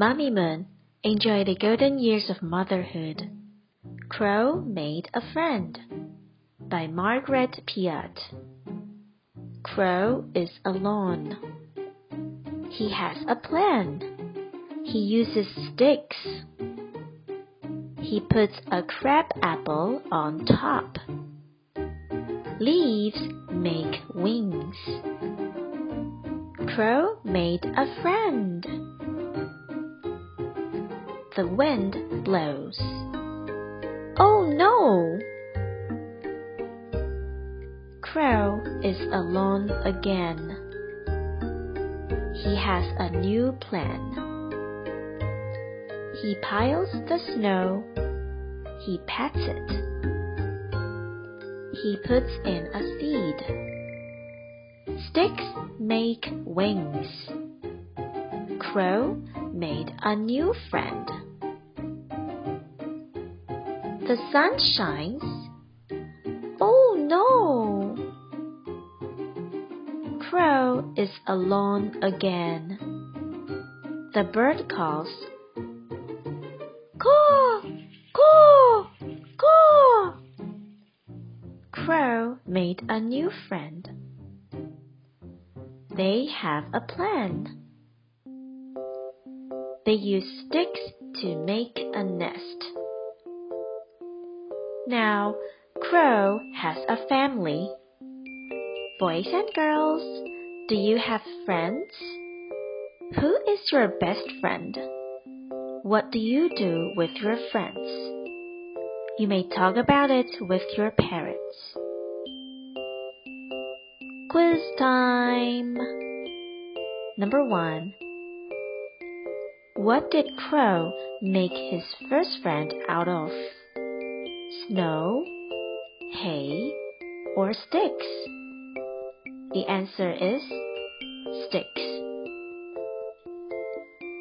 Mamimoon, enjoy the golden years of motherhood. Crow Made a Friend by Margaret Peot. Crow is alone. He has a plan. He uses sticks. He puts a crab apple on top. Leaves make wings. Crow made a friend. The wind blows. Oh no! Crow is alone again. He has a new plan. He piles the snow. He pats it. He puts in a seed. Sticks make wings. Crow made a new friend. The sun shines. Oh no! Crow is alone again. The bird calls. Caw! Caw! Caw! Crow made a new friend. They have a plan. They use sticks to make a nest. Now, Crow has a family. Boys and girls, do you have friends? Who is your best friend? What do you do with your friends? You may talk about it with your parents. Quiz time! Number one. What did Crow make his first friend out of? Snow, hay, or sticks? The answer is sticks.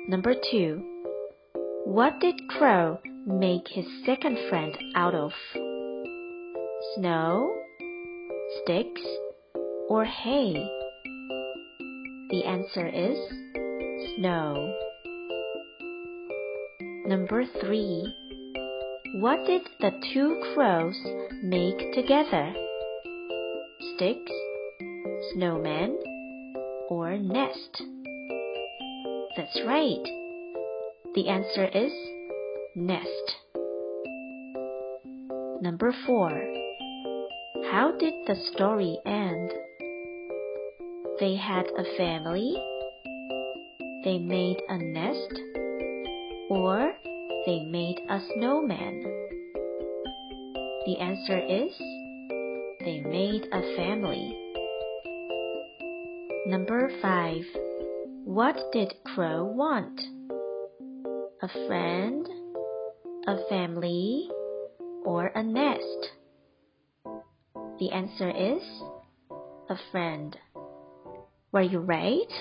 Number two. What did Crow make his second friend out of? Snow, sticks, or hay? The answer is snow. Number three. What did the two crows make together? Sticks, snowman, or nest? That's right. The answer is nest. Number four. How did the story end? They had a family. They made a nest. Or they made a snowman. The answer is they made a family. Number five. What did Crow want? A friend, a family, or a nest? The answer is a friend. Were you right?